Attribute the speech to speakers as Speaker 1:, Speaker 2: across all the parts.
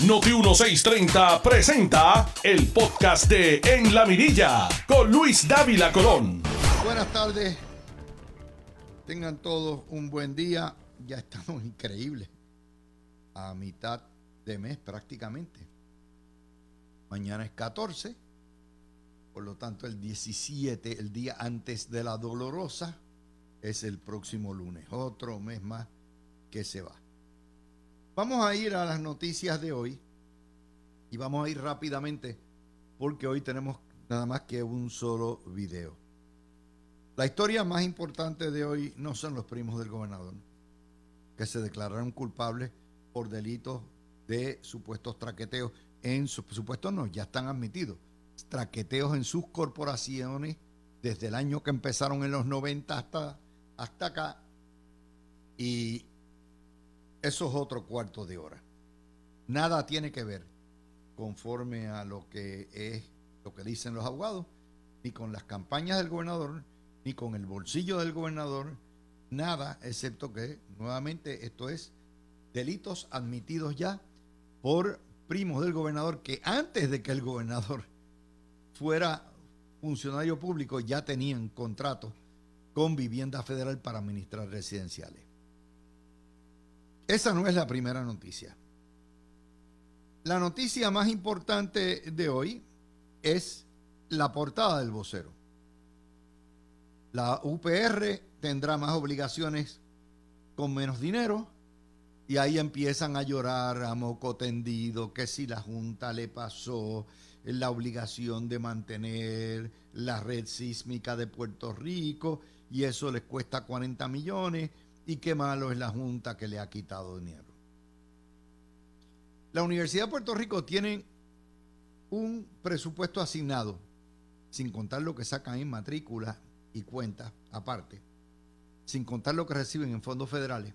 Speaker 1: Noti 1630 presenta el podcast de En la Mirilla con Luis Dávila Colón.
Speaker 2: Buenas tardes. Tengan todos un buen día. Ya estamos increíbles. A mitad de mes prácticamente. Mañana es 14. Por lo tanto, el 17, el día antes de la dolorosa, es el próximo lunes. Otro mes más que se va. Vamos a ir a las noticias de hoy y vamos a ir rápidamente porque hoy tenemos nada más que un solo video. La historia más importante de hoy no son los primos del gobernador, que se declararon culpables por delitos de supuestos traqueteos. En supuestos no, ya están admitidos. Traqueteos en sus corporaciones desde el año que empezaron en los 90 hasta, hasta acá. Y eso es otro cuarto de hora. Nada tiene que ver conforme a lo que es lo que dicen los abogados, ni con las campañas del gobernador, ni con el bolsillo del gobernador, nada, excepto que nuevamente esto es delitos admitidos ya por primos del gobernador que antes de que el gobernador fuera funcionario público ya tenían contratos con vivienda federal para administrar residenciales. Esa no es la primera noticia. La noticia más importante de hoy es la portada del vocero. La UPR tendrá más obligaciones con menos dinero y ahí empiezan a llorar a moco tendido que si la Junta le pasó la obligación de mantener la red sísmica de Puerto Rico y eso les cuesta 40 millones y qué malo es la Junta que le ha quitado dinero. La Universidad de Puerto Rico tiene un presupuesto asignado, sin contar lo que sacan en matrícula y cuentas aparte, sin contar lo que reciben en fondos federales,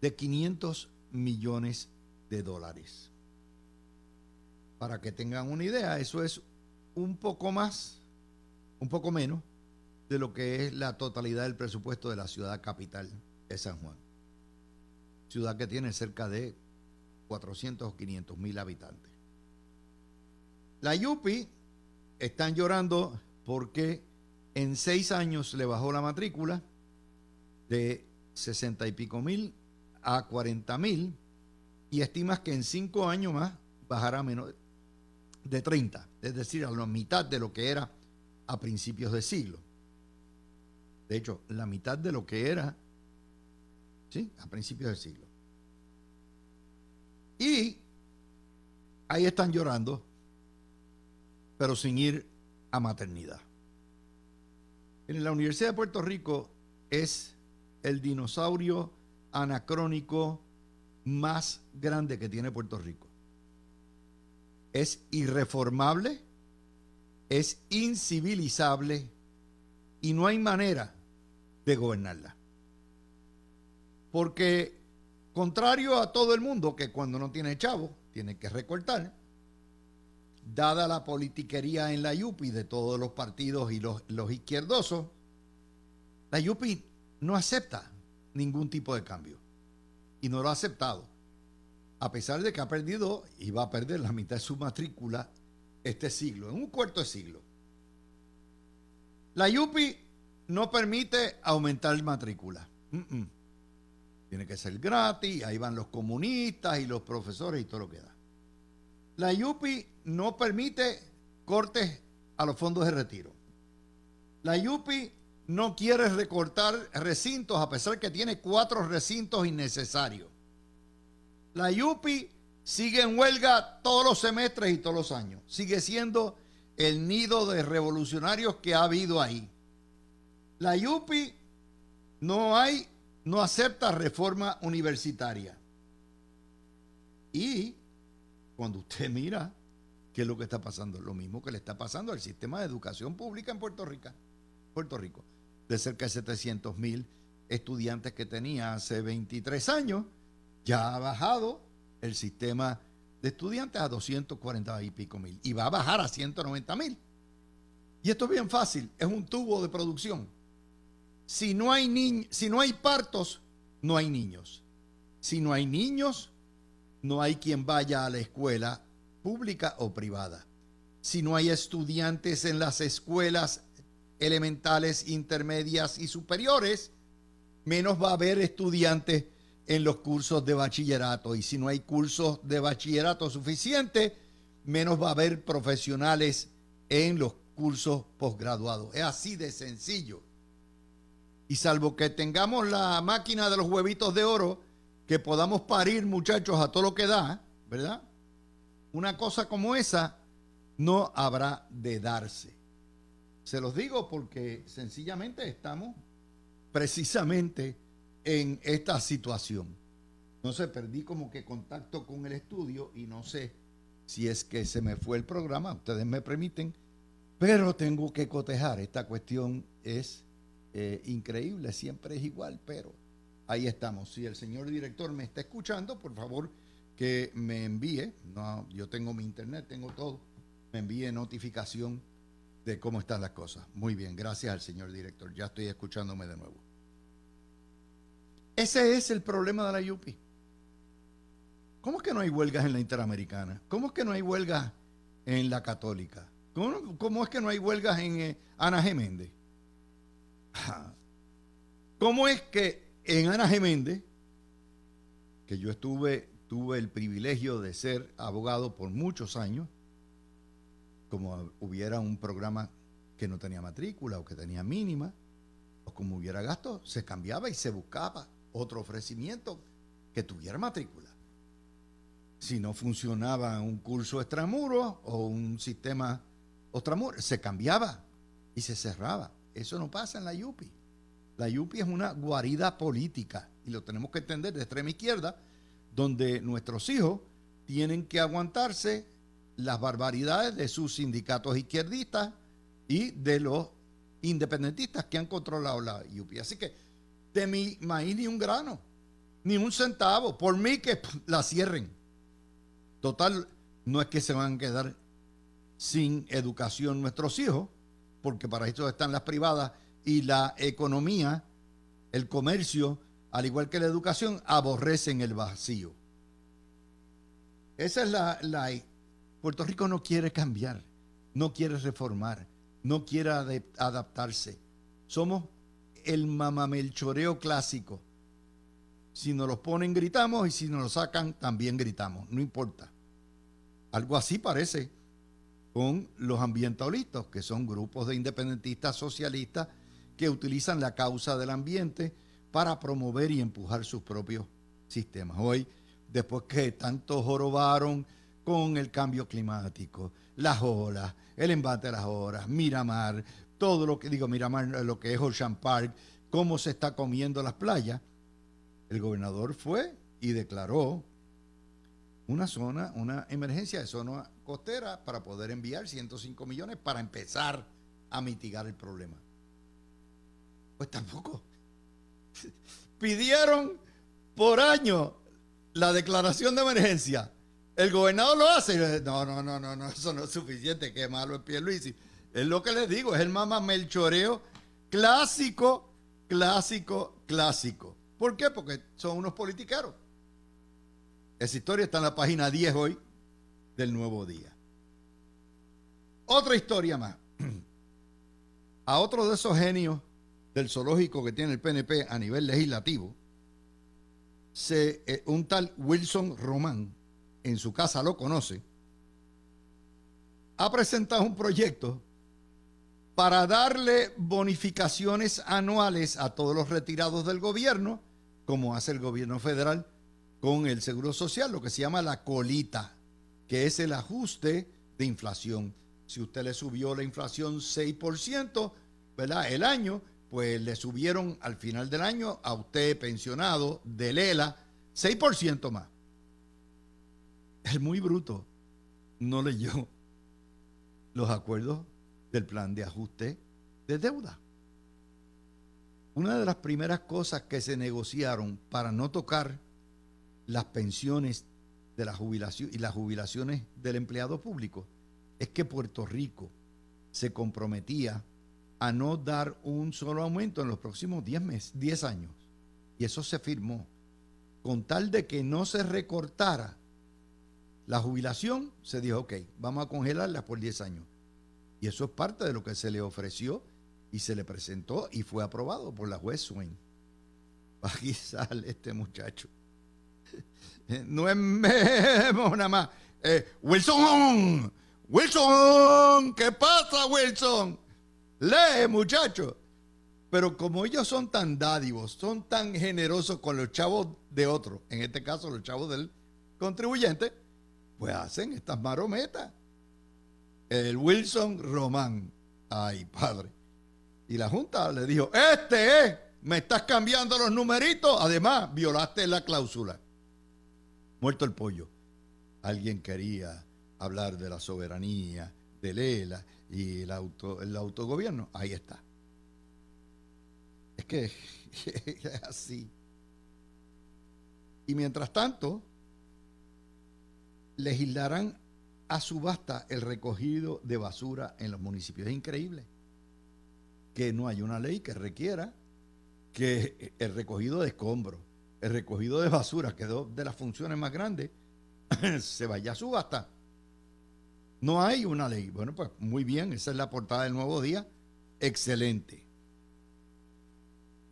Speaker 2: de 500 millones de dólares. Para que tengan una idea, eso es un poco más, un poco menos de lo que es la totalidad del presupuesto de la ciudad capital de San Juan. Ciudad que tiene cerca de 400 o 500 mil habitantes. La Yupi están llorando porque en seis años le bajó la matrícula de 60 y pico mil a 40 mil y estimas que en cinco años más bajará menos de 30, es decir, a la mitad de lo que era a principios de siglo. De hecho, la mitad de lo que era a principios del siglo. Y ahí están llorando, pero sin ir a maternidad. En la Universidad de Puerto Rico es el dinosaurio anacrónico más grande que tiene Puerto Rico. Es irreformable, es incivilizable y no hay manera de gobernarla. Porque contrario a todo el mundo que cuando no tiene chavo tiene que recortar, dada la politiquería en la Yupi de todos los partidos y los, los izquierdosos, la Yupi no acepta ningún tipo de cambio. Y no lo ha aceptado. A pesar de que ha perdido y va a perder la mitad de su matrícula este siglo, en un cuarto de siglo. La Yupi no permite aumentar matrícula. Tiene que ser gratis, ahí van los comunistas y los profesores y todo lo que da. La YUPI no permite cortes a los fondos de retiro. La YUPI no quiere recortar recintos a pesar que tiene cuatro recintos innecesarios. La YUPI sigue en huelga todos los semestres y todos los años. Sigue siendo el nido de revolucionarios que ha habido ahí. La YUPI no hay no acepta reforma universitaria. Y cuando usted mira qué es lo que está pasando, lo mismo que le está pasando al sistema de educación pública en Puerto Rico, Puerto Rico, de cerca de 700 mil estudiantes que tenía hace 23 años, ya ha bajado el sistema de estudiantes a 240 y pico mil y va a bajar a 190 mil. Y esto es bien fácil, es un tubo de producción. Si no hay si no hay partos, no hay niños. Si no hay niños, no hay quien vaya a la escuela pública o privada. Si no hay estudiantes en las escuelas elementales, intermedias y superiores, menos va a haber estudiantes en los cursos de bachillerato. Y si no hay cursos de bachillerato suficientes, menos va a haber profesionales en los cursos posgraduados. Es así de sencillo. Y salvo que tengamos la máquina de los huevitos de oro, que podamos parir muchachos a todo lo que da, ¿verdad? Una cosa como esa no habrá de darse. Se los digo porque sencillamente estamos precisamente en esta situación. No sé, perdí como que contacto con el estudio y no sé si es que se me fue el programa, ustedes me permiten, pero tengo que cotejar. Esta cuestión es eh, increíble, siempre es igual, pero ahí estamos. Si el señor director me está escuchando, por favor que me envíe, no, yo tengo mi internet, tengo todo, me envíe notificación de cómo están las cosas. Muy bien, gracias al señor director. Ya estoy escuchándome de nuevo. Ese es el problema de la Yupi. ¿Cómo es que no hay huelgas en la Interamericana? ¿Cómo es que no hay huelgas en la Católica? ¿Cómo, es que no hay huelgas en eh, Ana Geméndez? ¿Cómo es que en Ana Geméndez, que yo estuve, tuve el privilegio de ser abogado por muchos años, como hubiera un programa que no tenía matrícula o que tenía mínima, o como hubiera gasto, se cambiaba y se buscaba otro ofrecimiento que tuviera matrícula. Si no funcionaba un curso extramuro o un sistema extramuro, se cambiaba y se cerraba. Eso no pasa en la YUPI. La YUPI es una guarida política y lo tenemos que entender de extrema izquierda, donde nuestros hijos tienen que aguantarse las barbaridades de sus sindicatos izquierdistas y de los independentistas que han controlado la UPI. Así que de mi maíz ni un grano, ni un centavo, por mí que la cierren. Total, no es que se van a quedar sin educación nuestros hijos, porque para esto están las privadas y la economía, el comercio, al igual que la educación, aborrecen el vacío. Esa es la, Puerto Rico no quiere cambiar, no quiere reformar, no quiere adaptarse. Somos el mamamelchoreo clásico. Si nos los ponen, gritamos y si nos lo sacan, también gritamos, no importa. Algo así parece con los ambientalistas, que son grupos de independentistas socialistas que utilizan la causa del ambiente para promover y empujar sus propios sistemas. Hoy, después que tanto jorobaron con el cambio climático, las olas, el embate de las olas, Miramar, todo lo que digo, Miramar, lo que es Ocean Park, cómo se está comiendo las playas. El gobernador fue y declaró una zona, una emergencia de zona costera para poder enviar 105 millones para empezar a mitigar el problema. Pues tampoco. Pidieron por año la declaración de emergencia el gobernador lo hace. No, no, no, no, no, eso no es suficiente. Qué malo es Luis. Es lo que les digo, es el mamá melchoreo clásico, clásico, clásico. ¿Por qué? Porque son unos politiqueros. Esa historia está en la página 10 hoy del Nuevo Día. Otra historia más. A otro de esos genios del zoológico que tiene el PNP a nivel legislativo, se, eh, un tal Wilson Román, en su casa lo conoce, ha presentado un proyecto para darle bonificaciones anuales a todos los retirados del gobierno, como hace el gobierno federal con el Seguro Social, lo que se llama la colita, que es el ajuste de inflación. Si usted le subió la inflación 6%, ¿verdad? El año, pues le subieron al final del año a usted pensionado de Lela 6% más el muy bruto no leyó los acuerdos del plan de ajuste de deuda. Una de las primeras cosas que se negociaron para no tocar las pensiones de la jubilación y las jubilaciones del empleado público es que Puerto Rico se comprometía a no dar un solo aumento en los próximos 10 meses, 10 años. Y eso se firmó con tal de que no se recortara la jubilación, se dijo, ok, vamos a congelarla por 10 años. Y eso es parte de lo que se le ofreció y se le presentó y fue aprobado por la juez Swain. Aquí sale este muchacho. No es Memo nada más. Eh, Wilson, Wilson, ¿qué pasa, Wilson? Lee, muchacho. Pero como ellos son tan dádivos, son tan generosos con los chavos de otros, en este caso los chavos del contribuyente, pues hacen estas marometas. El Wilson Román. Ay, padre. Y la Junta le dijo, este es, me estás cambiando los numeritos, además violaste la cláusula. Muerto el pollo. Alguien quería hablar de la soberanía, de Lela y el, auto, autogobierno. Ahí está. Es que es así. Y mientras tanto, legislarán a subasta el recogido de basura en los municipios. Es increíble que no hay una ley que requiera que el recogido de escombros, el recogido de basura, que es de las funciones más grandes, se vaya a subasta. No hay una ley. Bueno, pues muy bien, esa es la portada del nuevo día. Excelente.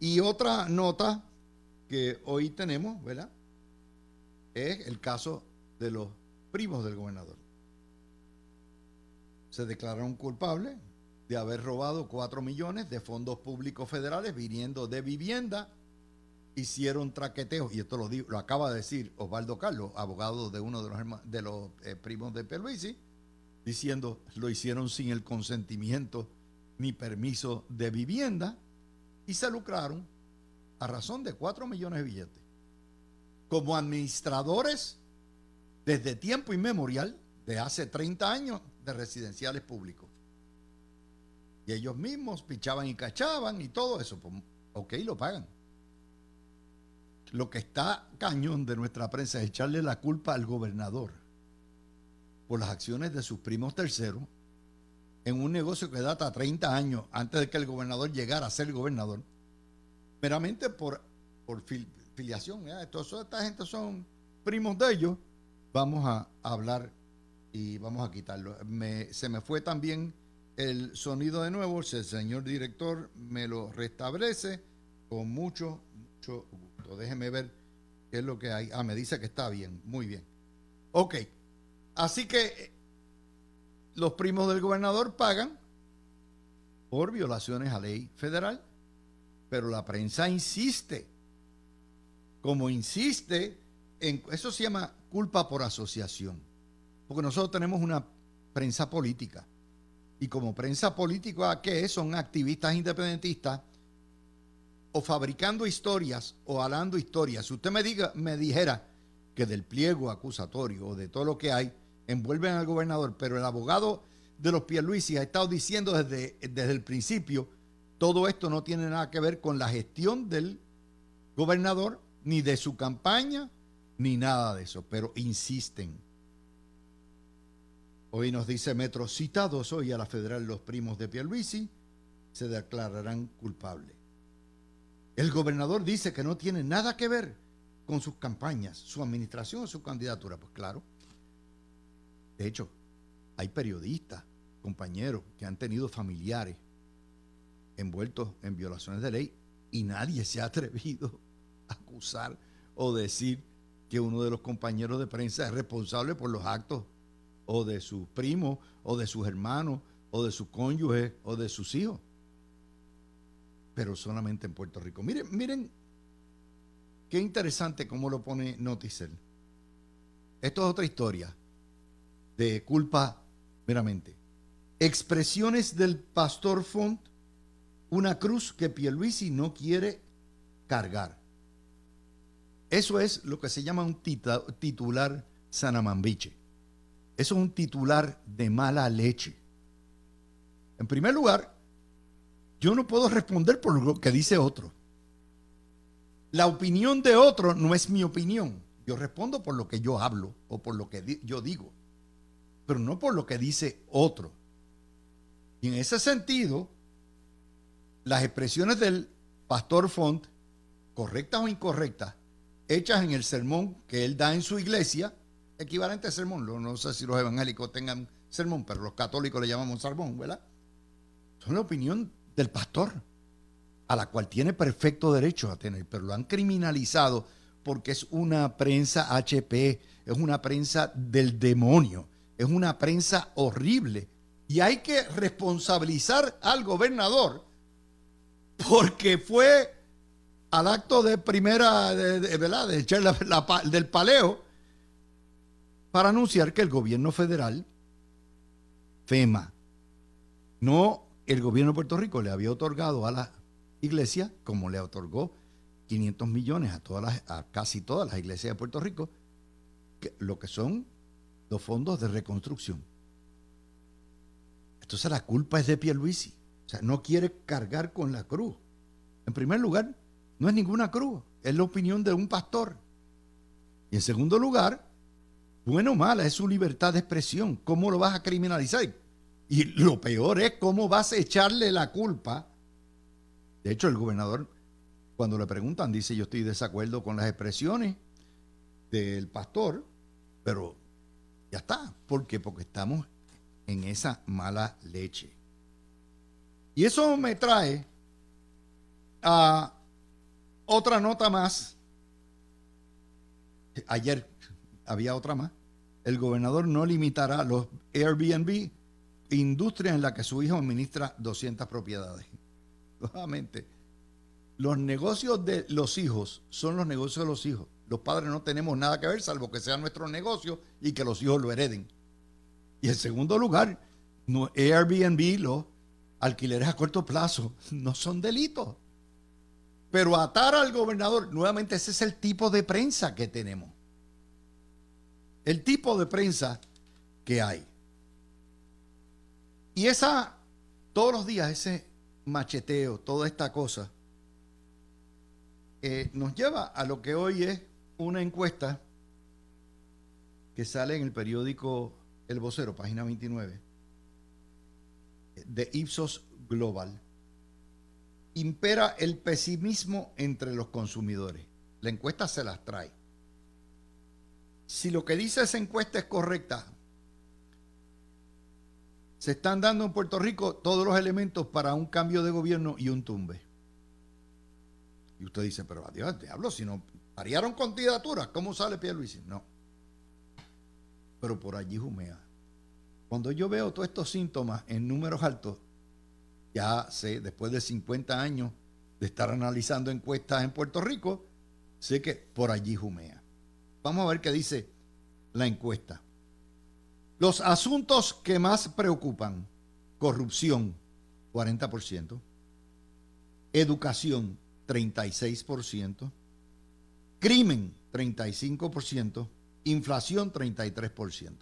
Speaker 2: Y otra nota que hoy tenemos, ¿verdad? Es el caso de los primos del gobernador. Se declararon culpables de haber robado 4 millones de fondos públicos federales viniendo de vivienda. Hicieron traqueteos, y esto lo, lo acaba de decir Osvaldo Carlos, abogado de uno de los, de los eh, primos de Pierluisi, diciendo lo hicieron sin el consentimiento ni permiso de vivienda y se lucraron a razón de 4 millones de billetes. Como administradores desde tiempo inmemorial, de hace 30 años, de residenciales públicos. Y ellos mismos pichaban y cachaban y todo eso. Pues, ok, lo pagan. Lo que está cañón de nuestra prensa es echarle la culpa al gobernador por las acciones de sus primos terceros en un negocio que data 30 años antes de que el gobernador llegara a ser gobernador, meramente por, por filiación. Toda esta gente son primos de ellos vamos a hablar y vamos a quitarlo. se me fue también el sonido de nuevo, el señor director me lo restablece con mucho, mucho gusto. Déjeme ver qué es lo que hay. Ah, me dice que está bien, muy bien. Ok, así que eh, los primos del gobernador pagan por violaciones a ley federal, pero la prensa insiste, como insiste en, eso se llama culpa por asociación. Porque nosotros tenemos una prensa política. Y como prensa política, ¿qué es? Son activistas independentistas o fabricando historias o hablando historias. Si usted me, diga, me dijera que del pliego acusatorio o de todo lo que hay envuelven al gobernador, pero el abogado de los Pierluisi ha estado diciendo desde, desde el principio, todo esto no tiene nada que ver con la gestión del gobernador, ni de su campaña, ni nada de eso, pero insisten. Hoy nos dice Metro, citados hoy a la federal los primos de Pierluisi, se declararán culpables. El gobernador dice que no tiene nada que ver con sus campañas, su administración su candidatura. Pues claro. De hecho, hay periodistas, compañeros, que han tenido familiares envueltos en violaciones de ley y nadie se ha atrevido a acusar o decir que uno de los compañeros de prensa es responsable por los actos o de sus primos, o de sus hermanos, o de sus cónyuges, o de sus hijos. Pero solamente en Puerto Rico. Miren, miren qué interesante cómo lo pone Noticel. Esto es otra historia de culpa meramente. Expresiones del pastor Font, una cruz que Pierluisi no quiere cargar. Eso es lo que se llama un titular sanamambiche. Eso es un titular de mala leche. En primer lugar, yo no puedo responder por lo que dice otro. La opinión de otro no es mi opinión. Yo respondo por lo que yo hablo o por lo que yo digo, pero no por lo que dice otro. Y en ese sentido, las expresiones del pastor Font, correctas o incorrectas, hechas en el sermón que él da en su iglesia, equivalente a sermón. No sé si los evangélicos tengan sermón, pero los católicos le llamamos sermón, ¿verdad? Son la opinión del pastor, a la cual tiene perfecto derecho a tener, pero lo han criminalizado porque es una prensa HP, es una prensa del demonio, es una prensa horrible. Y hay que responsabilizar al gobernador porque fue al acto de primera, de, ¿verdad? De echar del paleo para anunciar que el gobierno federal, FEMA, no el gobierno de Puerto Rico le había otorgado a la iglesia, como le otorgó 500 millones a, todas las, a casi todas las iglesias de Puerto Rico, lo que son los fondos de reconstrucción. Entonces la culpa es de Pierluisi. O sea, no quiere cargar con la cruz. En primer lugar, no es ninguna cruz, es la opinión de un pastor. Y en segundo lugar, bueno o mala, es su libertad de expresión. ¿Cómo lo vas a criminalizar? Y lo peor es cómo vas a echarle la culpa. De hecho, el gobernador, cuando le preguntan, dice, yo estoy de desacuerdo con las expresiones del pastor, pero ya está. ¿Por qué? Porque estamos en esa mala leche. Y eso me trae a otra nota más. Ayer había otra más. El gobernador no limitará los Airbnb, industria en la que su hijo administra 200 propiedades. Nuevamente, los negocios de los hijos son los negocios de los hijos. Los padres no tenemos nada que ver, salvo que sea nuestro negocio y que los hijos lo hereden. Y en segundo lugar, Airbnb, los alquileres a corto plazo, no son delitos. Pero atar al gobernador, nuevamente ese es el tipo de prensa que tenemos. El tipo de prensa que hay. Y esa, todos los días, ese macheteo, toda esta cosa, eh, nos lleva a lo que hoy es una encuesta que sale en el periódico El Vocero, página 29, de Ipsos Global. Impera el pesimismo entre los consumidores. La encuesta se las trae. Si lo que dice esa encuesta es correcta, se están dando en Puerto Rico todos los elementos para un cambio de gobierno y un tumbe. Y usted dice, pero adiós, diablo, si no variaron candidaturas, ¿cómo sale Pierluisi? No. Pero por allí jumea. Cuando yo veo todos estos síntomas en números altos, ya sé, después de 50 años de estar analizando encuestas en Puerto Rico, sé que por allí jumea. Vamos a ver qué dice la encuesta. Los asuntos que más preocupan, corrupción, 40%, educación, 36%, crimen, 35%, inflación, 33%.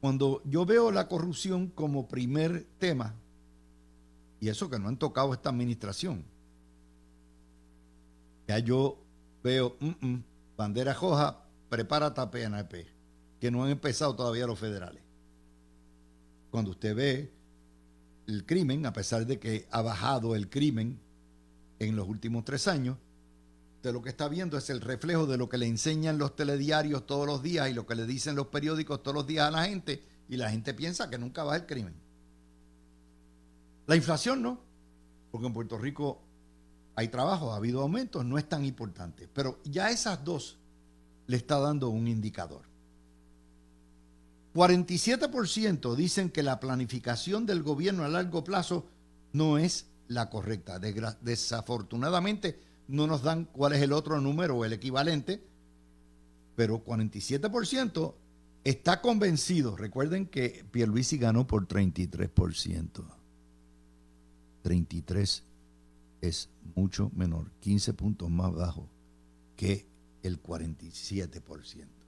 Speaker 2: Cuando yo veo la corrupción como primer tema, y eso que no han tocado esta administración, ya yo veo, mm, mm, bandera roja, prepárate a PNP, que no han empezado todavía los federales. Cuando usted ve el crimen, a pesar de que ha bajado el crimen en los últimos tres años, de lo que está viendo es el reflejo de lo que le enseñan los telediarios todos los días y lo que le dicen los periódicos todos los días a la gente, y la gente piensa que nunca va el crimen. La inflación no, porque en Puerto Rico hay trabajo, ha habido aumentos, no es tan importante, pero ya esas dos le está dando un indicador. 47% dicen que la planificación del gobierno a largo plazo no es la correcta. Desafortunadamente no nos dan cuál es el otro número o el equivalente, pero 47% está convencido. Recuerden que Pierluisi ganó por 33%. 33 es mucho menor, 15 puntos más bajo que el 47%.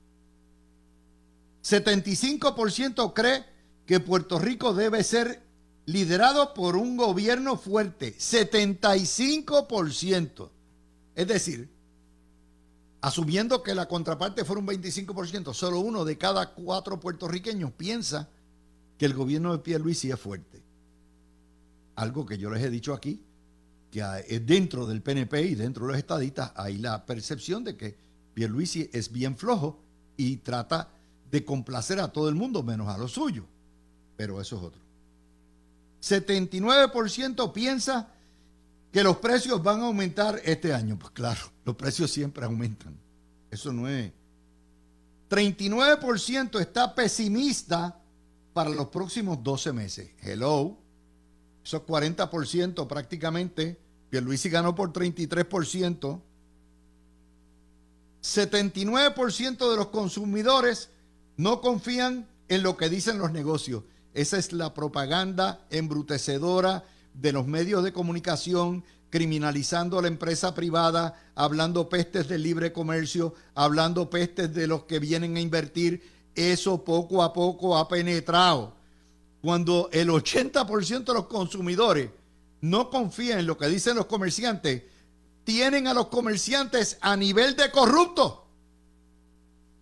Speaker 2: 75% cree que Puerto Rico debe ser liderado por un gobierno fuerte. 75%. Es decir, asumiendo que la contraparte fuera un 25%, solo uno de cada cuatro puertorriqueños piensa que el gobierno de Pierluisi es fuerte. Algo que yo les he dicho aquí, que dentro del PNP y dentro de los estadistas hay la percepción de que Pierluisi es bien flojo y trata de complacer a todo el mundo menos a lo suyo. Pero eso es otro. 79% piensa que los precios van a aumentar este año. Pues claro, los precios siempre aumentan. Eso no es. 39% está pesimista para los próximos 12 meses. Hello. Eso es 40% prácticamente. Pierluisi ganó por 33%. 79% de los consumidores no confían en lo que dicen los negocios. Esa es la propaganda embrutecedora de los medios de comunicación, criminalizando a la empresa privada, hablando pestes del libre comercio, hablando pestes de los que vienen a invertir. Eso poco a poco ha penetrado. Cuando el 80% de los consumidores no confían en lo que dicen los comerciantes, tienen a los comerciantes a nivel de corrupto.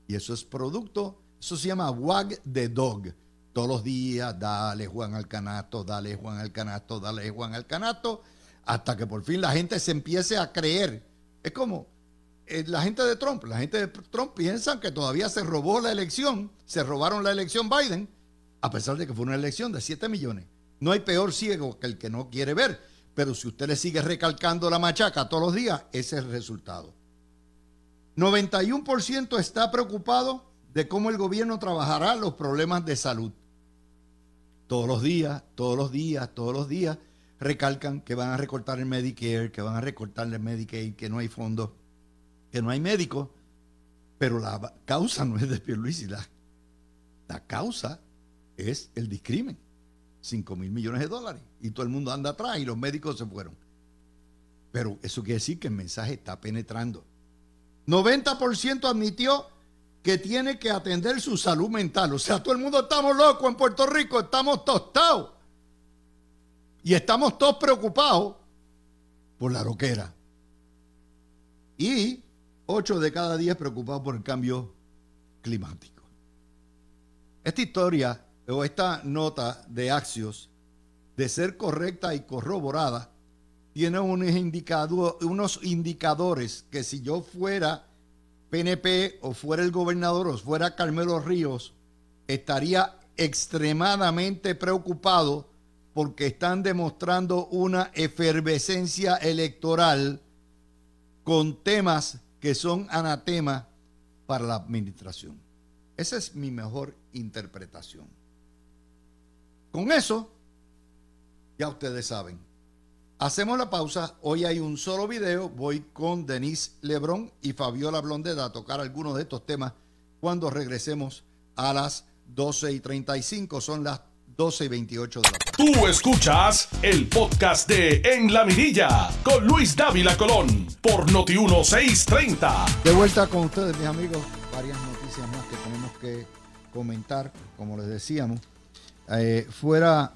Speaker 2: Y eso es producto, eso se llama wag the dog todos los días, dale Juan al canasto, dale Juan al canasto, dale Juan al canasto, hasta que por fin la gente se empiece a creer. Es como eh, la gente de Trump, la gente de Trump piensan que todavía se robó la elección, se robaron la elección Biden, a pesar de que fue una elección de 7 millones. No hay peor ciego que el que no quiere ver, pero si usted le sigue recalcando la machaca todos los días, ese es el resultado. 91% está preocupado de cómo el gobierno trabajará los problemas de salud todos los días, todos los días, todos los días, recalcan que van a recortar el Medicare, que van a recortar el Medicaid, que no hay fondos, que no hay médicos, pero la causa no es de Pierluisi, la, la causa es el discrimen. 5 mil millones de dólares. Y todo el mundo anda atrás y los médicos se fueron. Pero eso quiere decir que el mensaje está penetrando. 90% admitió que tiene que atender su salud mental. O sea, todo el mundo estamos locos en Puerto Rico, estamos tostados. Y estamos todos preocupados por la roquera. Y 8 de cada 10 preocupados por el cambio climático. Esta historia o esta nota de Axios, de ser correcta y corroborada, tiene unos, unos indicadores que si yo fuera PNP o fuera el gobernador o fuera Carmelo Ríos, estaría extremadamente preocupado porque están demostrando una efervescencia electoral con temas que son anatema para la administración. Esa es mi mejor interpretación. Con eso, ya ustedes saben, Hacemos la pausa. Hoy hay un solo video. Voy con Denise Lebrón y Fabiola Blondeda a tocar algunos de estos temas cuando regresemos a las 12 y 35. Son las 12 y 28 de la
Speaker 1: tarde. Tú escuchas el podcast de En la Mirilla con Luis Dávila Colón por Noti1630.
Speaker 2: De vuelta con ustedes, mis amigos. Varias noticias más que tenemos que comentar, como les decíamos. Eh, fuera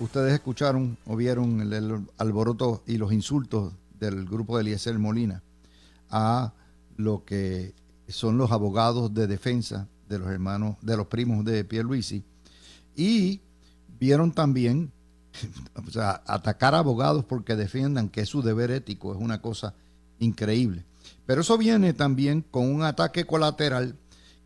Speaker 2: ustedes escucharon o vieron el, alboroto y los insultos del grupo de Eliezer Molina a lo que son los abogados de defensa de los hermanos, de los primos de Pierluisi, y vieron también, atacar a abogados porque defiendan que es su deber ético, es una cosa increíble. Pero eso viene también con un ataque colateral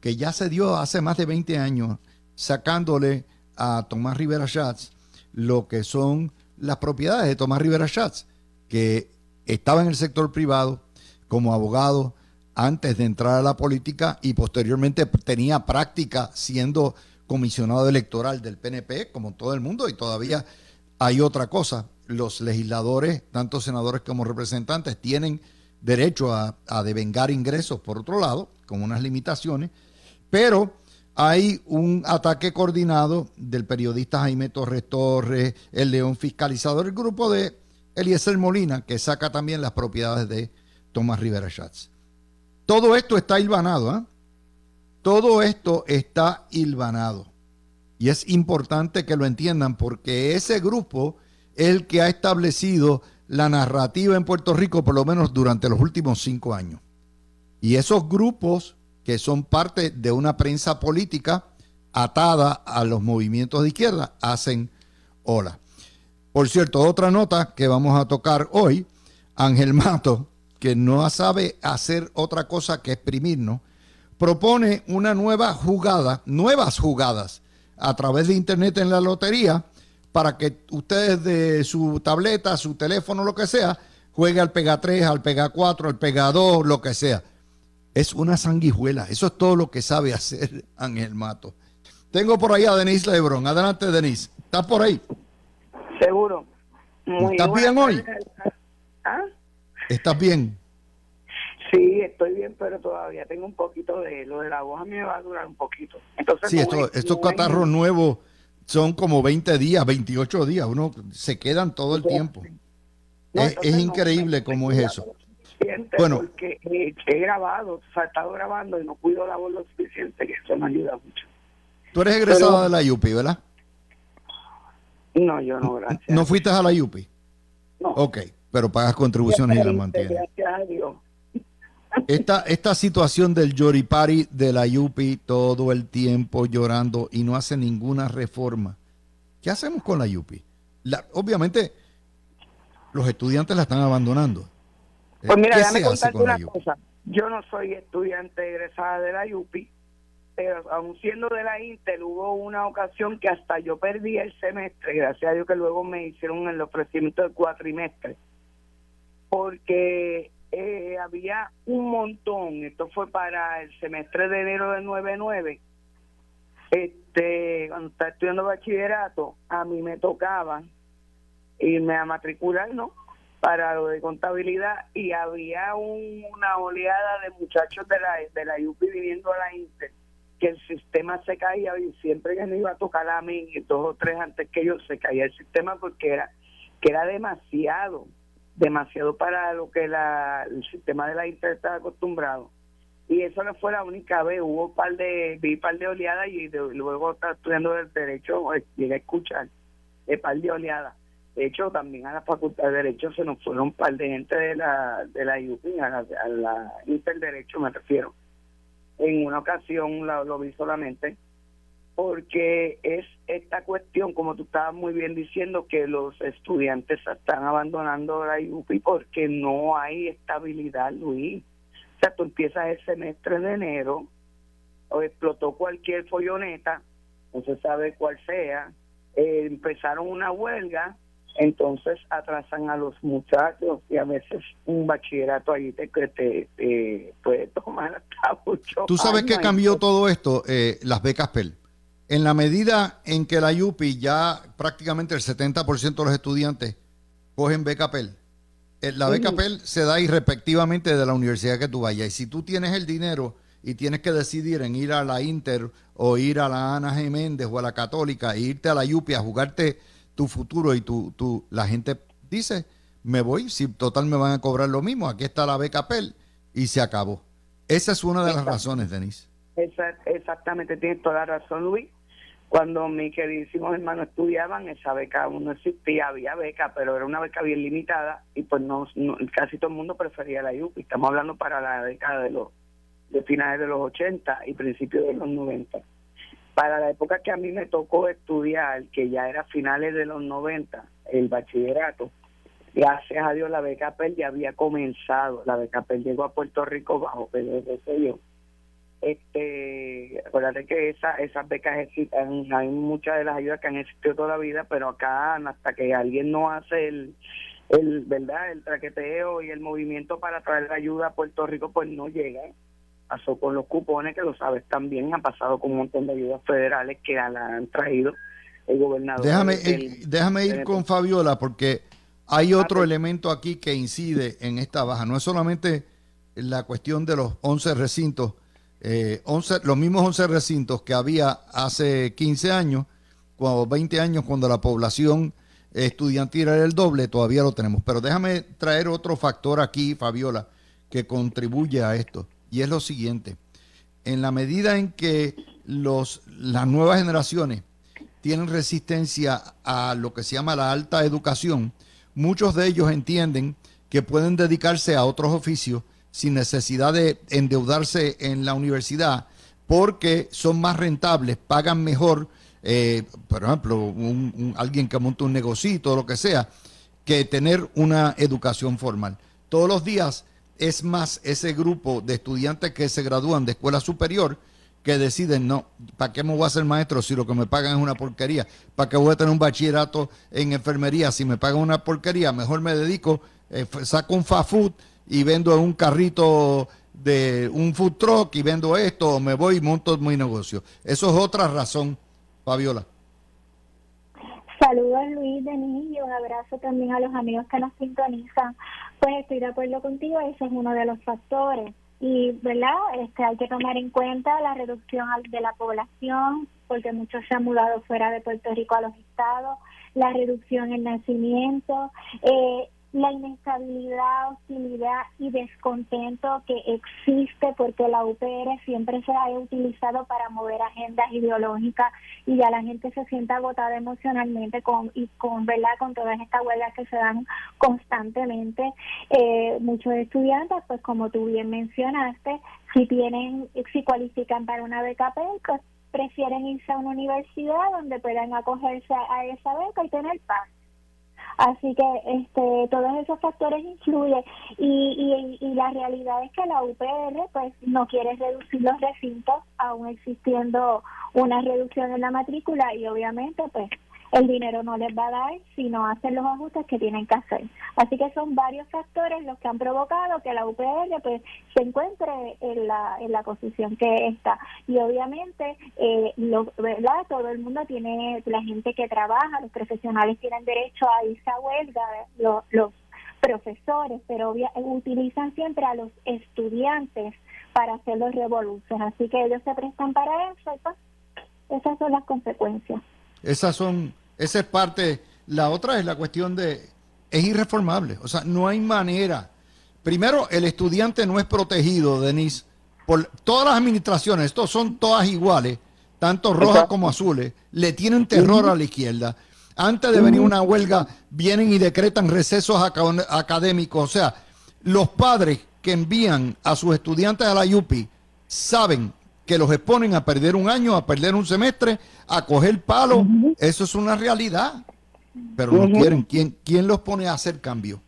Speaker 2: que ya se dio hace más de 20 años, sacándole a Tomás Rivera Schatz lo que son las propiedades de Tomás Rivera Schatz, que estaba en el sector privado como abogado antes de entrar a la política y posteriormente tenía práctica siendo comisionado electoral del PNP, como todo el mundo, y todavía hay otra cosa. Los legisladores, tanto senadores como representantes, tienen derecho a, a devengar ingresos por otro lado, con unas limitaciones, pero hay un ataque coordinado del periodista Jaime Torres Torres, el León Fiscalizador, el grupo de Eliezer Molina, que saca también las propiedades de Tomás Rivera Schatz. Todo esto está hilvanado, ¿eh? Todo esto está hilvanado. Y es importante que lo entiendan porque ese grupo es el que ha establecido la narrativa en Puerto Rico, por lo menos durante los últimos cinco años. Y esos grupos que son parte de una prensa política atada a los movimientos de izquierda, hacen ola. Por cierto, otra nota que vamos a tocar hoy, Ángel Mato, que no sabe hacer otra cosa que exprimirnos, propone una nueva jugada, nuevas jugadas a través de Internet en la lotería para que ustedes de su tableta, su teléfono, lo que sea, juegue al Pega 3, al Pega 4, al Pega 2, lo que sea. Es una sanguijuela. Eso es todo lo que sabe hacer Ángel Mato. Tengo por ahí a Denise Lebron. Adelante, Denise. ¿Estás por ahí?
Speaker 3: Seguro.
Speaker 2: ¿Estás bien hoy?
Speaker 3: ¿Ah?
Speaker 2: ¿Estás bien?
Speaker 3: Sí, estoy bien, pero todavía tengo un poquito de lo de la voz a mí me va a durar un poquito. Entonces,
Speaker 2: sí, estos catarros nuevos son como 20 días, 28 días, uno se quedan todo el tiempo. es, increíble cómo es eso.
Speaker 3: Bueno, porque he grabado, o sea, he estado grabando y no cuido la voz lo suficiente, que eso me ayuda mucho.
Speaker 2: Tú eres egresada de la UPI, ¿verdad?
Speaker 3: No, yo no, gracias.
Speaker 2: ¿No fuiste a la UPI?
Speaker 3: No.
Speaker 2: Ok, pero pagas contribuciones y las mantienes.
Speaker 3: Gracias a Dios.
Speaker 2: Esta, esta situación del Yoripari de la Yupi todo el tiempo llorando y no hace ninguna reforma. ¿Qué hacemos con la Yupi? obviamente, los estudiantes la están abandonando.
Speaker 3: Pues mira, déjame contarte una cosa. Yo no soy estudiante egresada de la Yupi, pero aún siendo de la Intel, hubo una ocasión que hasta yo perdí el semestre, gracias a Dios que luego me hicieron el ofrecimiento del cuatrimestre, porque eh, había un montón, esto fue para el semestre de enero del 99, este, cuando estaba estudiando bachillerato, a mí me tocaba irme a matricular, ¿no? Para lo de contabilidad y había una oleada de muchachos de la, de la UPI viniendo a la Inter, que el sistema se caía y siempre que me iba a tocar a mí, y dos o tres antes que yo, se caía el sistema porque era, que era demasiado demasiado para lo que la, el sistema de la Inter está acostumbrado. Y eso no fue la única vez, hubo un par de, vi un par de oleadas y luego estaba estudiando el derecho, llegué a escuchar el par de oleadas. De hecho, también a la Facultad de Derecho se nos fueron un par de gente de la, de la a la, a la Interderecho me refiero. En una ocasión lo vi solamente porque es esta cuestión, como tú estabas muy bien diciendo, que los estudiantes están abandonando la IUPI porque no hay estabilidad, Luis. O sea, tú empiezas el semestre de enero, o explotó cualquier folloneta, no se sabe cuál sea, eh, empezaron una huelga, entonces atrasan a los muchachos y a veces un bachillerato ahí te, te, puede tomar hasta mucho.
Speaker 2: ¿Tú sabes qué cambió todo esto? Eh, las becas PEL. En la medida en que la UPI ya prácticamente el 70% de los estudiantes cogen beca PEL, eh, la beca PEL se da irrespectivamente de la universidad que tú vayas. Y si tú tienes el dinero y tienes que decidir en ir a la Inter o ir a la Ana G. Méndez o a la Católica e irte a la UPI a jugarte tu futuro y tu, tu, la gente dice, me voy, si total me van a cobrar lo mismo, aquí está la beca PEL y se acabó. Esa es una de las razones, Denise.
Speaker 3: exactamente, tienes toda la razón, Luis cuando mis queridísimos hermanos estudiaban, esa beca aún no existía, había beca, pero era una beca bien limitada y pues no, casi todo el mundo prefería la UPI. Estamos hablando para la década de los de finales de los 80 y principios de los 90. Para la época que a mí me tocó estudiar, que ya era finales de los 90, el bachillerato, gracias a Dios la beca PEL ya había comenzado. La beca PEL llegó a Puerto Rico bajo PDD este acuérdate que esa, esas becas existen hay muchas de las ayudas que han existido toda la vida pero acá hasta que alguien no hace el verdad el traqueteo y el movimiento para traer la ayuda a Puerto Rico pues no llega pasó con los cupones que lo sabes también ha pasado con un montón de ayudas federales que la han traído el gobernador
Speaker 2: déjame déjame ir con Fabiola porque hay otro elemento aquí que incide en esta baja. No es solamente la cuestión de los 11 recintos eh, los mismos 11 recintos que había hace 15 años, o 20 años, cuando la población estudiantil era el doble, todavía lo tenemos. Pero déjame traer otro factor aquí, Fabiola, que contribuye a esto, y es lo siguiente. En la medida en que los, las nuevas generaciones tienen resistencia a lo que se llama la alta educación, muchos de ellos entienden que pueden dedicarse a otros oficios sin necesidad de endeudarse en la universidad porque son más rentables, pagan mejor, eh, por ejemplo, un, alguien que monta un negocito o lo que sea, que tener una educación formal. Todos los días es más ese grupo de estudiantes que se gradúan de escuela superior que deciden, no, ¿para qué me voy a ser maestro si lo que me pagan es una porquería? ¿Para qué voy a tener un bachillerato en enfermería si me pagan una porquería? Mejor me dedico, eh, saco un fast food y vendo un carrito de un food truck y vendo esto, o me voy y monto mi negocio. Eso es otra razón, Fabiola.
Speaker 4: Saludos Luis, Denis y un abrazo también a los amigos que nos sintonizan. Pues estoy de acuerdo contigo, ese es uno de los factores. Y, ¿verdad? Este, hay que tomar en cuenta la reducción de la población, porque muchos se han mudado fuera de Puerto Rico a los estados, la reducción en nacimiento, eh, la inestabilidad, hostilidad y descontento que existe porque la UPR siempre se ha utilizado para mover agendas ideológicas y ya la gente se siente agotada emocionalmente con y con verdad con todas estas huelgas que se dan constantemente. Eh, muchos estudiantes pues como tú bien mencionaste si tienen si cualifican para una beca pues prefieren irse a una universidad donde puedan acogerse a esa beca y tener paz Así que este, todos esos factores influyen. Y, y, la realidad es que la UPR pues no quiere reducir los recintos, aún existiendo una reducción en la matrícula y obviamente pues el dinero no les va a dar si no hacen los ajustes que tienen que hacer. Así que son varios factores los que han provocado que la UPR pues se encuentre en la, en la posición que está. Y obviamente, eh, lo, ¿verdad? Todo el mundo tiene, la gente que trabaja, los profesionales tienen derecho a irse a huelga, los, los profesores, pero utilizan siempre a los estudiantes para hacer los revoluciones. Así que ellos se prestan para eso pues, esas son las consecuencias.
Speaker 2: Esas son esa es parte. La otra es la cuestión de, es irreformable. O sea, no hay manera. Primero, el estudiante no es protegido, Denise, por todas las administraciones, estos son todas iguales, tanto rojas como azules, le tienen terror a la izquierda. Antes de venir una huelga, vienen y decretan recesos académicos. O sea, los padres que envían a sus estudiantes a la UPI saben que los exponen a perder un año, a perder un semestre, a coger palo. Eso es una realidad. Pero no quieren. ¿Quién, ¿Quién los pone a hacer cambio?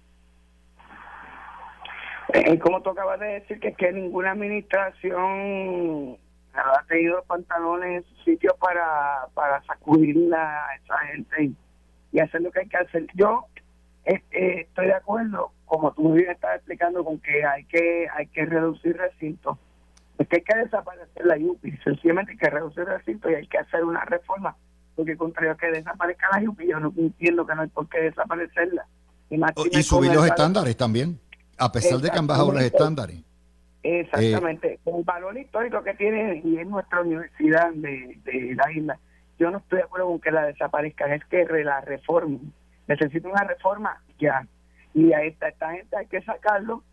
Speaker 3: Eh, como tú acabas de decir, que, que ninguna administración ha tenido los pantalones en su sitio para, para sacudirla a esa gente y, hacer lo que hay que hacer. Yo eh, estoy de acuerdo, como tú bien estás explicando, con que hay que hay que reducir recintos es que hay que desaparecer la UPI, sencillamente hay que reducir el recinto y hay que hacer una reforma, porque contrario a que desaparezca la UPI, yo no entiendo que no hay por qué desaparecerla.
Speaker 2: Y, y subir los estándares también, a pesar de que han bajado los estándares.
Speaker 3: Exactamente, con el valor histórico que tiene y es nuestra universidad de, de la isla, yo no estoy de acuerdo con que la desaparezcan, es que la reformen. Necesito una reforma ya. Y a esta, esta gente hay que sacarlo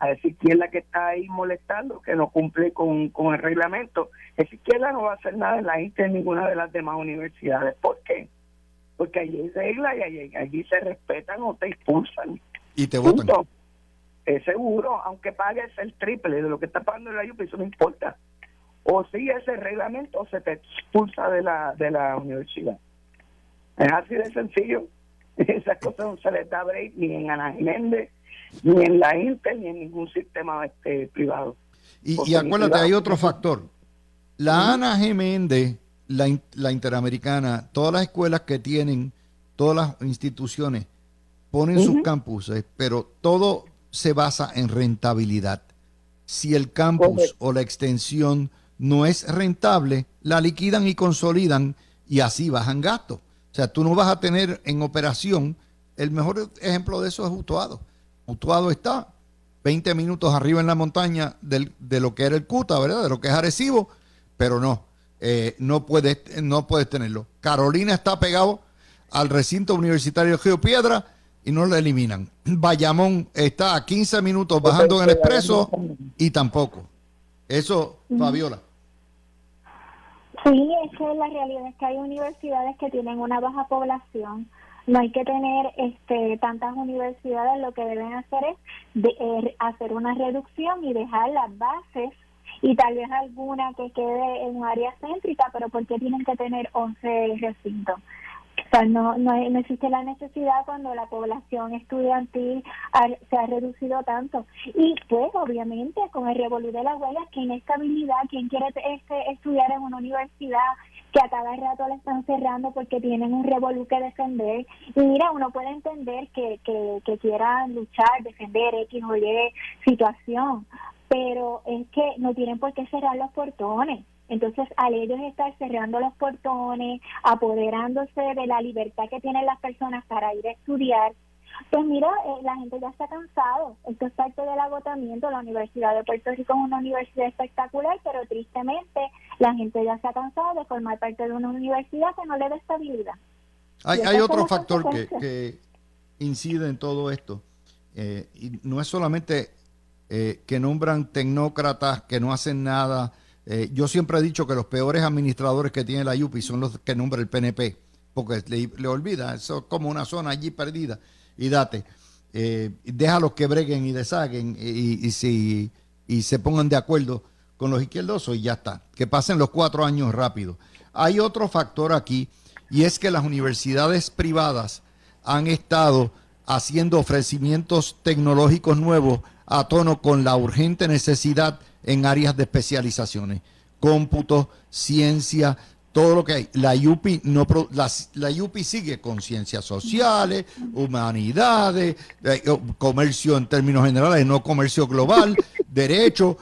Speaker 3: a decir quién es la que está ahí molestando, que no cumple con, el reglamento. Es izquierda no va a hacer nada en la gente en ninguna de las demás universidades. ¿Por qué? Porque allí hay reglas y allí, se respetan o te expulsan.
Speaker 2: Y te votan.
Speaker 3: Es seguro, aunque pagues el triple de lo que está pagando la UPI, eso no importa. O sigue ese reglamento o se te expulsa de la, de la universidad. Es así de sencillo. Esas cosas no se les da break ni en Ana Jiménez ni en la Inter ni en ningún sistema este, privado.
Speaker 2: Y, acuérdate, hay otro factor. La Ana G. la, la Interamericana, todas las escuelas que tienen, todas las instituciones ponen sus campuses, pero todo se basa en rentabilidad. Si el campus o la extensión no es rentable, la liquidan y consolidan y así bajan gastos. O sea, tú no vas a tener en operación, el mejor ejemplo de eso es Utuado. Utuado está 20 minutos arriba en la montaña de lo que era el Cuta, ¿verdad? De lo que es Arecibo, pero no, eh, no, puedes, no puedes tenerlo. Carolina está pegado al recinto universitario de Geopiedra y no lo eliminan. Bayamón está a 15 minutos bajando en el expreso y tampoco. Eso, Fabiola.
Speaker 4: Sí, es que la realidad es que hay universidades que tienen una baja población no hay que tener este, tantas universidades, lo que deben hacer es de, eh, hacer una reducción y dejar las bases y tal vez alguna que quede en un área céntrica, pero ¿por qué tienen que tener 11 recintos? Sea, no, no, no, existe la necesidad cuando la población estudiantil se ha reducido tanto. Y pues, obviamente, con el revolú de las huelgas, que inestabilidad, quien quiere este, estudiar en una universidad que a cada rato la están cerrando porque tienen un revolú que defender. Y mira, uno puede entender que, que, que quieran luchar, defender X o Y situación, pero es que no tienen por qué cerrar los portones. Entonces, al ellos estar cerrando los portones, apoderándose de la libertad que tienen las personas para ir a estudiar, pues mira, eh, la gente ya está cansado. Esto es parte del agotamiento. La Universidad de Puerto Rico es una universidad espectacular, pero tristemente la gente ya está cansada de formar parte de una universidad que no le da estabilidad.
Speaker 2: Hay, hay otro factor que, que, incide en todo esto. Eh, y no es solamente eh, que nombran tecnócratas que no hacen nada. Eh, yo siempre he dicho que los peores administradores que tiene la UPI son los que nombra el PNP, porque le, olvida, eso es como una zona allí perdida. Y date, eh, déjalos que breguen y deshaguen y, si, y se pongan de acuerdo con los izquierdosos y ya está. Que pasen los cuatro años rápido. Hay otro factor aquí y es que las universidades privadas han estado haciendo ofrecimientos tecnológicos nuevos a tono con la urgente necesidad en áreas de especializaciones, cómputo, ciencia, todo lo que hay. La UPI, no, la, la UPI sigue con ciencias sociales, humanidades, eh, comercio en términos generales, no comercio global, derecho.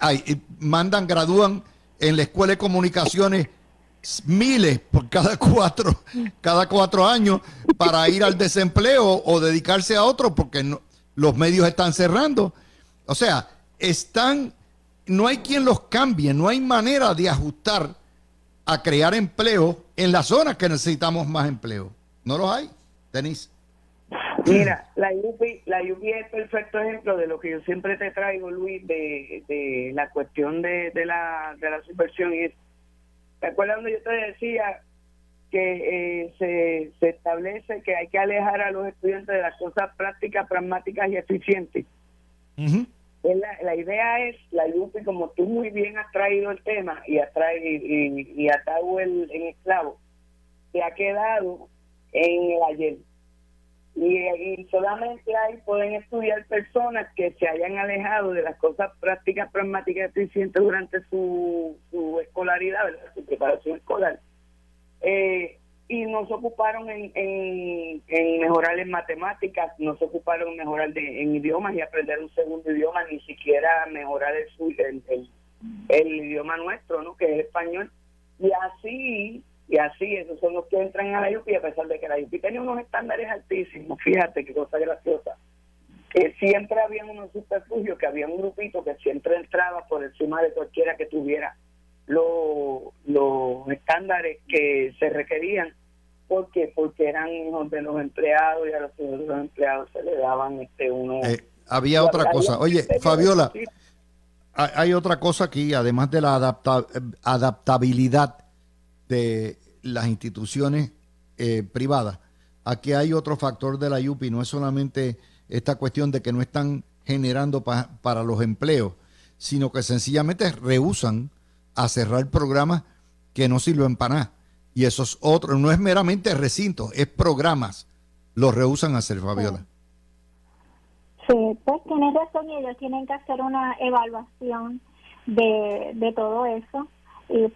Speaker 2: Hay, mandan, gradúan en la escuela de comunicaciones miles por cada cuatro, cada cuatro años para ir al desempleo o dedicarse a otro porque no, los medios están cerrando. O sea, están, no hay quien los cambie, no hay manera de ajustar a crear empleo en las zonas que necesitamos más empleo. No los hay, Denise.
Speaker 3: Mira, la UPI, la UPI es perfecto ejemplo de lo que yo siempre te traigo, Luis, de, de la cuestión de, de, la, de la subversión. Y ¿Te acuerdas cuando yo te decía que eh, se, se establece que hay que alejar a los estudiantes de las cosas prácticas, pragmáticas y eficientes. la, la, idea es, la UPI, como tú muy bien has traído el tema y has traído y, y, atado el, esclavo, se ha quedado en el ayer. Y, solamente ahí pueden estudiar personas que se hayan alejado de las cosas prácticas, pragmáticas y eficientes durante su, su escolaridad, su preparación escolar eh, y no se ocuparon en, en, mejorar en matemáticas, no se ocuparon en mejorar en idiomas y aprender un segundo idioma, ni siquiera mejorar el, el, el, idioma nuestro, ¿no? que es español. Y así, y así, esos son los que entran a la UPI, a pesar de que la UPI tenía unos estándares altísimos, fíjate qué cosa graciosa. Que siempre había unos subterfugios, que había un grupito que siempre entraba por encima de cualquiera que tuviera los estándares que se requerían. ¿Por Porque eran hijos de los empleados y a los hijos de los empleados se le daban este uno.
Speaker 2: Eh, había otra cosa. Oye, Fabiola, hay otra cosa aquí, además de la adaptabilidad de las instituciones eh, privadas. Aquí hay otro factor de la UPI, no es solamente esta cuestión de que no están generando para los empleos, sino que sencillamente rehusan a cerrar programas que no sirven para nada. Y eso es no es meramente recinto, es programas. Los rehusan a hacer, Fabiola.
Speaker 4: Sí, pues tienes razón y ellos tienen que hacer una evaluación de, de todo eso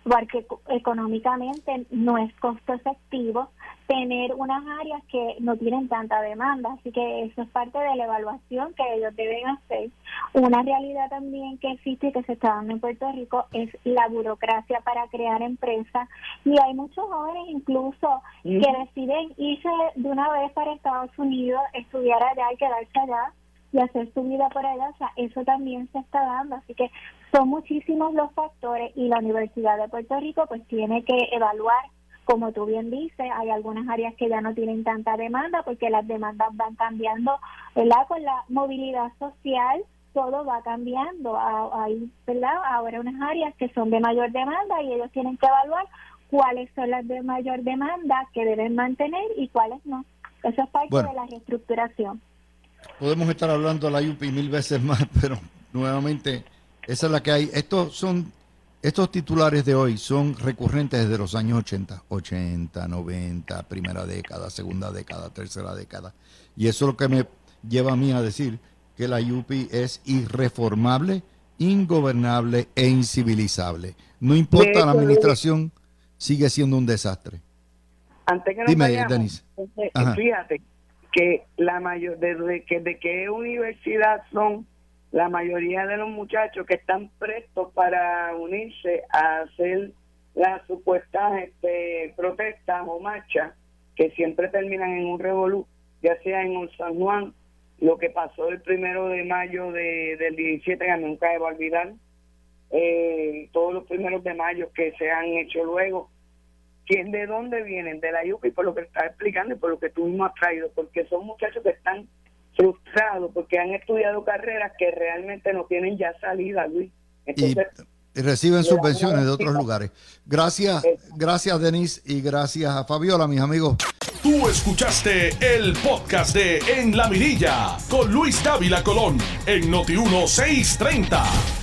Speaker 4: porque económicamente no es costo efectivo tener unas áreas que no tienen tanta demanda, así que eso es parte de la evaluación que ellos deben hacer. Una realidad también que existe y que se está dando en Puerto Rico es la burocracia para crear empresas y hay muchos jóvenes incluso que deciden irse de una vez para Estados Unidos, estudiar allá y quedarse allá y hacer su vida por allá, o sea, eso también se está dando, así que son muchísimos los factores y la Universidad de Puerto Rico pues tiene que evaluar, como tú bien dices, hay algunas áreas que ya no tienen tanta demanda porque las demandas van cambiando, ¿verdad? Con la movilidad social todo va cambiando, hay, ¿verdad? Ahora unas áreas que son de mayor demanda y ellos tienen que evaluar cuáles son las de mayor demanda que deben mantener y cuáles no. Eso es parte de la reestructuración.
Speaker 2: Podemos estar hablando de la UPI mil veces más, pero nuevamente esa es la que hay. Estos son estos titulares de hoy son recurrentes desde los años 80, 80, 90, primera década, segunda década, tercera década. Y eso es lo que me lleva a mí a decir que la UPI es irreformable, ingobernable e incivilizable. No importa la administración, sigue siendo un desastre.
Speaker 3: Antes que nos
Speaker 2: Dime,
Speaker 3: vayamos,
Speaker 2: Denis.
Speaker 3: este, fíjate que la mayor desde que de qué universidad son la mayoría de los muchachos que están prestos para unirse a hacer las supuestas este, protestas o marchas que siempre terminan en un revolú, ya sea en San Juan, lo que pasó el primero de mayo de, del 17 que nunca a olvidar, eh, todos los primeros de mayo que se han hecho luego, ¿Quién de dónde vienen? De la UPI, por lo que estás explicando y por lo que tú mismo has traído, porque son muchachos que están frustrados, porque han estudiado carreras que realmente no tienen ya salida, Luis.
Speaker 2: Y,
Speaker 3: Entonces,
Speaker 2: y reciben subvenciones de otros lugares. Gracias,
Speaker 3: Eh.
Speaker 2: gracias Denis y gracias a Fabiola, mis amigos.
Speaker 1: Tú escuchaste el podcast de En la Mirilla con Luis Dávila Colón en Noti 1630.